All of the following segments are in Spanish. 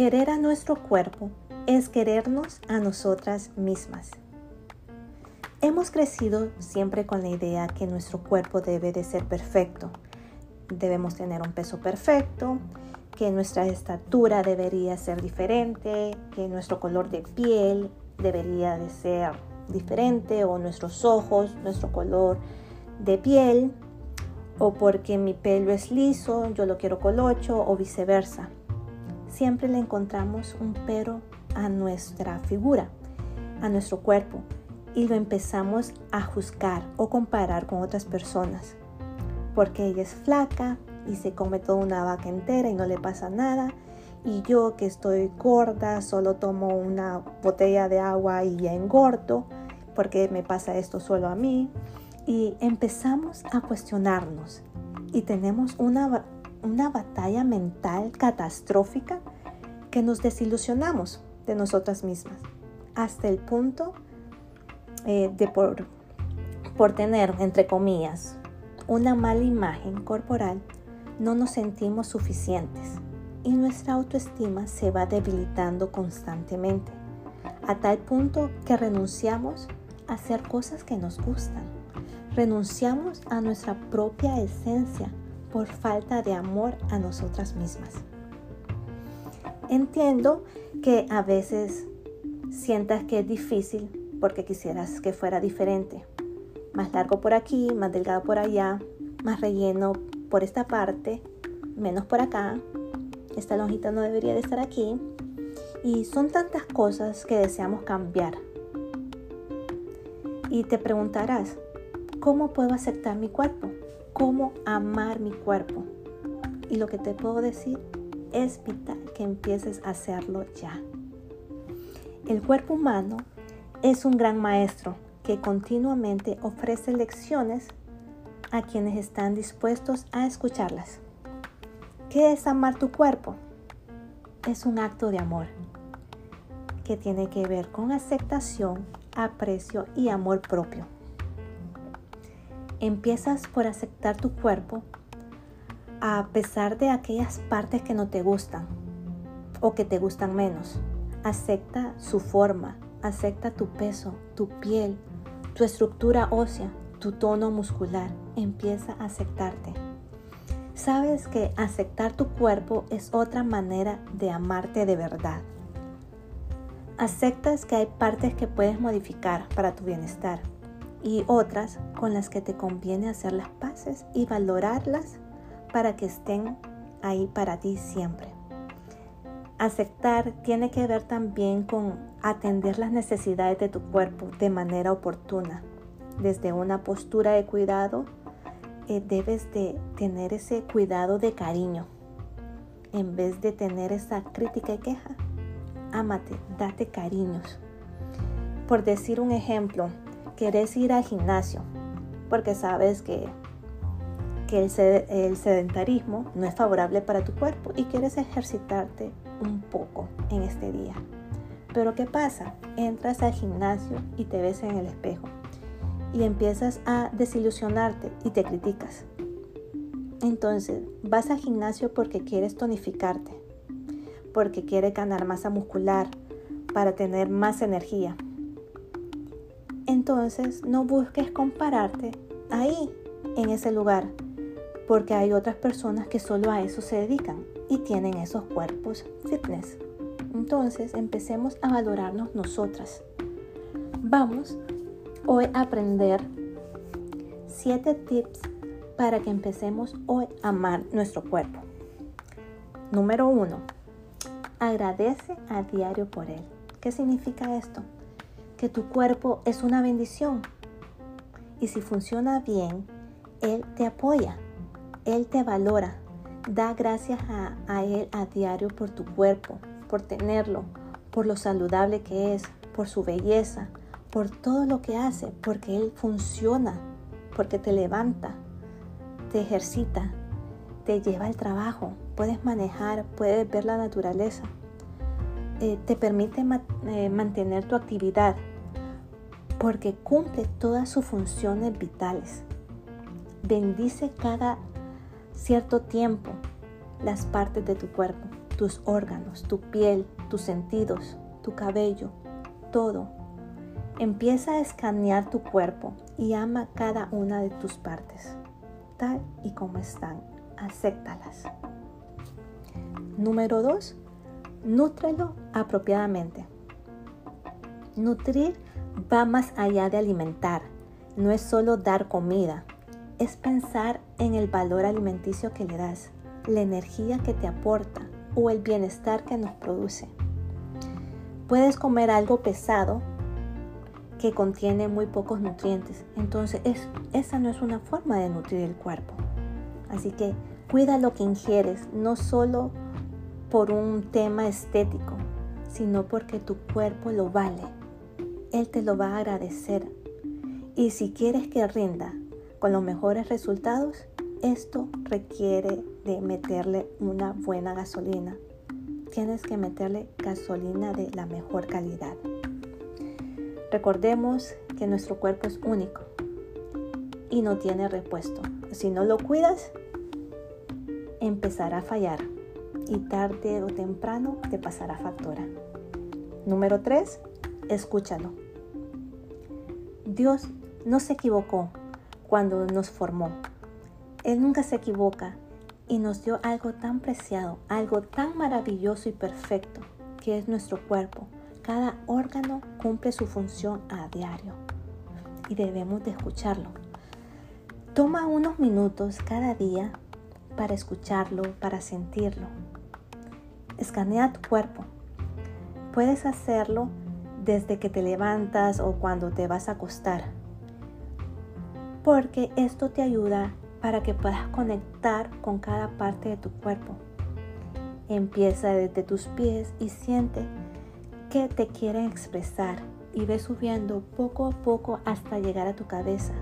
Querer a nuestro cuerpo es querernos a nosotras mismas. Hemos crecido siempre con la idea que nuestro cuerpo debe de ser perfecto. Debemos tener un peso perfecto, que nuestra estatura debería ser diferente, que nuestro color de piel debería de ser diferente o nuestros ojos, nuestro color de piel o porque mi pelo es liso, yo lo quiero colocho o viceversa. Siempre le encontramos un pero a nuestra figura, a nuestro cuerpo y lo empezamos a juzgar o comparar con otras personas. Porque ella es flaca y se come toda una vaca entera y no le pasa nada. Y yo que estoy gorda solo tomo una botella de agua y ya engordo. Porque me pasa esto solo a mí. Y empezamos a cuestionarnos. Y tenemos una, una batalla mental catastrófica que nos desilusionamos de nosotras mismas. Hasta el punto eh, de por, por tener, entre comillas, una mala imagen corporal, no nos sentimos suficientes y nuestra autoestima se va debilitando constantemente, a tal punto que renunciamos a hacer cosas que nos gustan. Renunciamos a nuestra propia esencia por falta de amor a nosotras mismas. Entiendo que a veces sientas que es difícil porque quisieras que fuera diferente. Más largo por aquí, más delgado por allá, más relleno por esta parte, menos por acá. Esta lonjita no debería de estar aquí. Y son tantas cosas que deseamos cambiar. Y te preguntarás, ¿cómo puedo aceptar mi cuerpo? ¿Cómo amar mi cuerpo? Y lo que te puedo decir es vital que empieces a hacerlo ya. El cuerpo humano es un gran maestro que continuamente ofrece lecciones a quienes están dispuestos a escucharlas. ¿Qué es amar tu cuerpo? Es un acto de amor que tiene que ver con aceptación, aprecio y amor propio. Empiezas por aceptar tu cuerpo a pesar de aquellas partes que no te gustan o que te gustan menos. Acepta su forma, Acepta tu peso, tu piel, tu estructura ósea, tu tono muscular. Empieza a aceptarte. Sabes que aceptar tu cuerpo es otra manera de amarte de verdad. Aceptas que hay partes que puedes modificar para tu bienestar y otras con las que te conviene hacer las paces y valorarlas para que estén ahí para ti siempre. Aceptar tiene que ver también con atender las necesidades de tu cuerpo de manera oportuna. Desde una postura de cuidado, eh, debes de tener ese cuidado de cariño. En vez de tener esa crítica y queja, ámate, date cariños. Por decir un ejemplo, querés ir al gimnasio porque sabes que, que el sedentarismo no es favorable para tu cuerpo y quieres ejercitarte un poco en este día. Pero ¿qué pasa? Entras al gimnasio y te ves en el espejo y empiezas a desilusionarte y te criticas. Entonces, vas al gimnasio porque quieres tonificarte, porque quieres ganar masa muscular, para tener más energía. Entonces, no busques compararte ahí, en ese lugar, porque hay otras personas que solo a eso se dedican y tienen esos cuerpos fitness. Entonces empecemos a valorarnos nosotras. Vamos hoy a aprender 7 tips para que empecemos hoy a amar nuestro cuerpo. Número 1. Agradece a diario por él. ¿Qué significa esto? Que tu cuerpo es una bendición. Y si funciona bien, Él te apoya, Él te valora, Da gracias a, Él a diario por tu cuerpo, por tenerlo, por lo saludable que es, por su belleza, por todo lo que hace, porque Él funciona, porque te levanta, te ejercita, te lleva al trabajo, puedes manejar, puedes ver la naturaleza, eh, te permite eh, mantener tu actividad, porque cumple todas sus funciones vitales. Bendice cada cierto tiempo las partes de tu cuerpo, tus órganos, tu piel, tus sentidos, tu cabello, todo. Empieza a escanear tu cuerpo y ama cada una de tus partes, tal y como están. Acéptalas. Número 2. Nútrelo apropiadamente. Nutrir va más allá de alimentar. No es solo dar comida, es pensar en el valor alimenticio que le das, la energía que te aporta o el bienestar que nos produce. Puedes comer algo pesado que contiene muy pocos nutrientes, entonces esa no es una forma de nutrir el cuerpo. Así que cuida lo que ingieres, no solo por un tema estético, sino porque tu cuerpo lo vale. Él te lo va a agradecer. Y si quieres que rinda con los mejores resultados, esto requiere de meterle una buena gasolina. Tienes que meterle gasolina de la mejor calidad. Recordemos que nuestro cuerpo es único y no tiene repuesto. Si no lo cuidas, empezará a fallar y tarde o temprano te pasará factura. Número 3. Escúchalo. Dios no se equivocó cuando nos formó. Él nunca se equivoca y nos dio algo tan preciado, algo tan maravilloso y perfecto que es nuestro cuerpo. Cada órgano cumple su función a diario y debemos de escucharlo. Toma unos minutos cada día para escucharlo, para sentirlo. Escanea tu cuerpo. Puedes hacerlo desde que te levantas o cuando te vas a acostar. Porque esto te ayuda para que puedas conectar con cada parte de tu cuerpo. Empieza desde tus pies y siente que te quieren expresar y ve subiendo poco a poco hasta llegar a tu cabeza.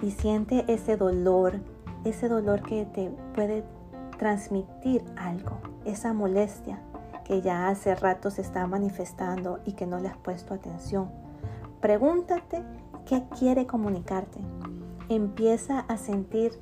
Y siente ese dolor, ese dolor que te puede transmitir algo, esa molestia que ya hace rato se está manifestando y que no le has puesto atención. Pregúntate qué quiere comunicarte. Empieza a sentir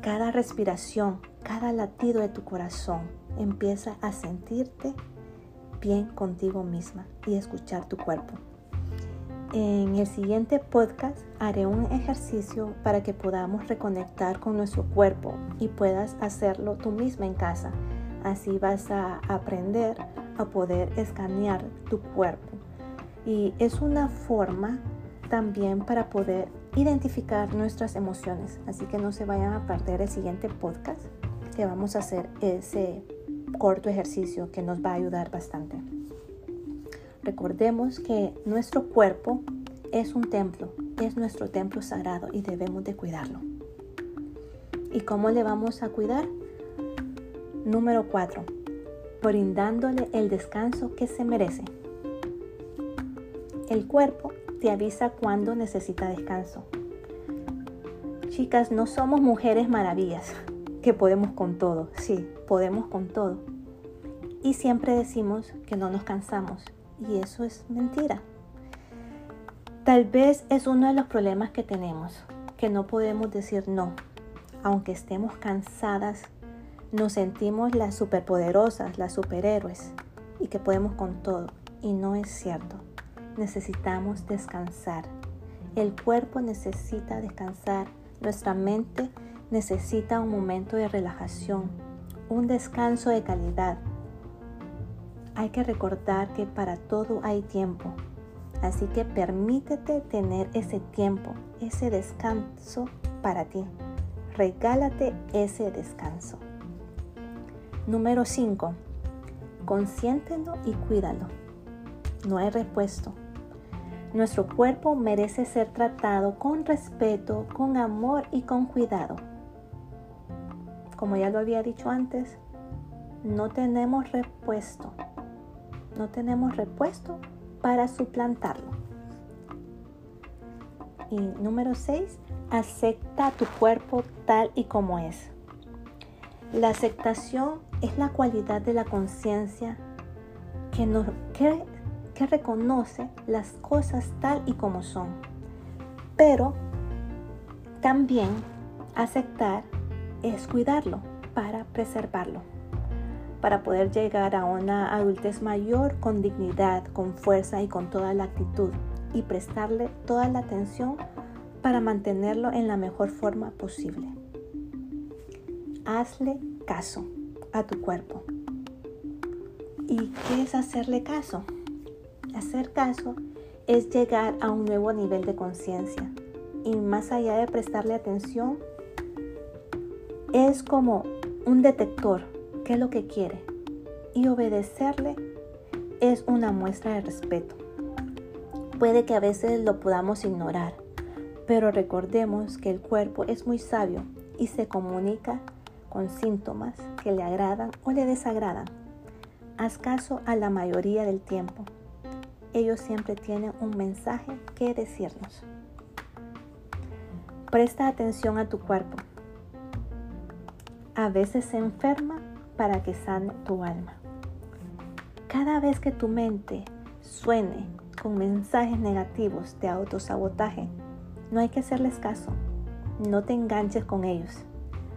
cada respiración, cada latido de tu corazón. Empieza a sentirte bien contigo misma y escuchar tu cuerpo. En el siguiente podcast haré un ejercicio para que podamos reconectar con nuestro cuerpo y puedas hacerlo tú misma en casa. Así vas a aprender a poder escanear tu cuerpo. Y es una forma también para poder identificar nuestras emociones. Así que no se vayan a perder el siguiente podcast que vamos a hacer ese corto ejercicio que nos va a ayudar bastante. Recordemos que nuestro cuerpo es un templo, es nuestro templo sagrado y debemos de cuidarlo. ¿Y cómo le vamos a cuidar? Número 4. Brindándole el descanso que se merece. El cuerpo te avisa cuando necesita descanso. Chicas, no somos mujeres maravillas, que podemos con todo. Sí, podemos con todo. Y siempre decimos que no nos cansamos. Y eso es mentira. Tal vez es uno de los problemas que tenemos, que no podemos decir no. Aunque estemos cansadas, nos sentimos las superpoderosas, las superhéroes y que podemos con todo. Y no es cierto. Necesitamos descansar. El cuerpo necesita descansar. Nuestra mente necesita un momento de relajación, un descanso de calidad. Hay que recordar que para todo hay tiempo. Así que permítete tener ese tiempo, ese descanso para ti. Regálate ese descanso. Número 5. Consiéntelo y cuídalo. No hay repuesto. Nuestro cuerpo merece ser tratado con respeto, con amor y con cuidado. Como ya lo había dicho antes, no tenemos repuesto. No tenemos repuesto para suplantarlo. Y número 6, acepta tu cuerpo tal y como es. La aceptación es la cualidad de la conciencia que, que, que reconoce las cosas tal y como son. Pero también aceptar es cuidarlo para preservarlo. para poder llegar a una adultez mayor con dignidad, con fuerza y con toda la actitud y prestarle toda la atención para mantenerlo en la mejor forma posible. Hazle caso a tu cuerpo. ¿Y qué es hacerle caso? Hacer caso es llegar a un nuevo nivel de conciencia y más allá de prestarle atención, es como un detector, qué es lo que quiere, y obedecerle es una muestra de respeto. Puede que a veces lo podamos ignorar, pero recordemos que el cuerpo es muy sabio y se comunica con síntomas que le agradan o le desagradan. Haz caso a la mayoría del tiempo. Ellos siempre tienen un mensaje que decirnos. Presta atención a tu cuerpo. A veces se enferma para que sane tu alma. Cada vez que tu mente suene con mensajes negativos de autosabotaje, no hay que hacerles caso. No te enganches con ellos.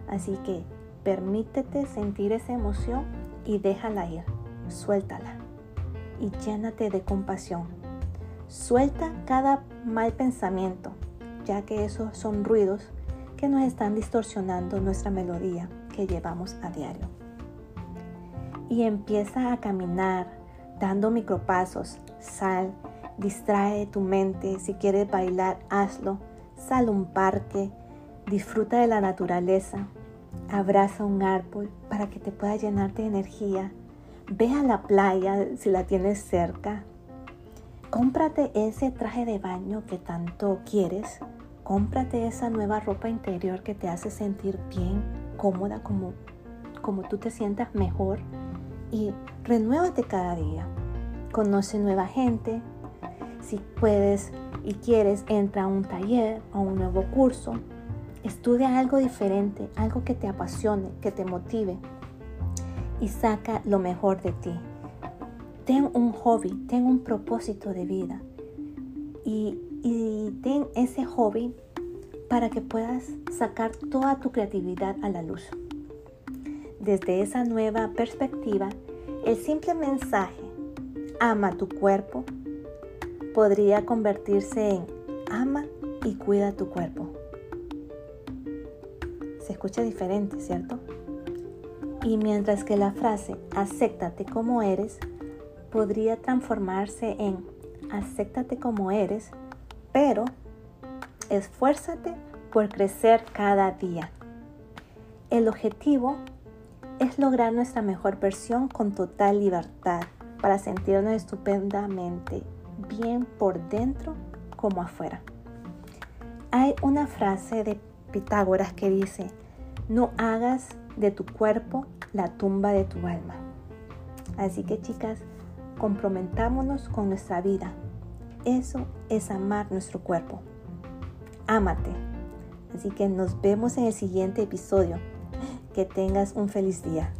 Así que permítete sentir esa emoción y déjala ir. Suéltala. Y llénate de compasión. Suelta cada mal pensamiento ya que esos son ruidos que nos están distorsionando nuestra melodía que llevamos a diario. Y empieza a caminar dando micropasos, sal, distrae tu mente, si quieres bailar, hazlo, sal un parque, disfruta de la naturaleza, abraza un árbol para que te pueda llenarte de energía, ve a la playa si la tienes cerca, cómprate ese traje de baño que tanto quieres, cómprate esa nueva ropa interior que te hace sentir bien, cómoda, como, como tú te sientas mejor y renuévate cada día. Conoce nueva gente. Si puedes y quieres, entra a un taller o un nuevo curso. Estudia algo diferente, algo que te apasione, que te motive y saca lo mejor de ti. Ten un hobby, ten un propósito de vida y y ten ese hobby para que puedas sacar toda tu creatividad a la luz. Desde esa nueva perspectiva, el simple mensaje ama tu cuerpo podría convertirse en ama y cuida tu cuerpo. Se escucha diferente, ¿cierto? Y mientras que la frase acéptate como eres podría transformarse en acéptate como eres pero esfuérzate por crecer cada día. El objetivo es lograr nuestra mejor versión con total libertad para sentirnos estupendamente bien por dentro como afuera. Hay una frase de Pitágoras que dice, no hagas de tu cuerpo la tumba de tu alma. Así que chicas, comprometámonos con nuestra vida, eso es amar nuestro cuerpo. Ámate. Así que nos vemos en el siguiente episodio. Que tengas un feliz día.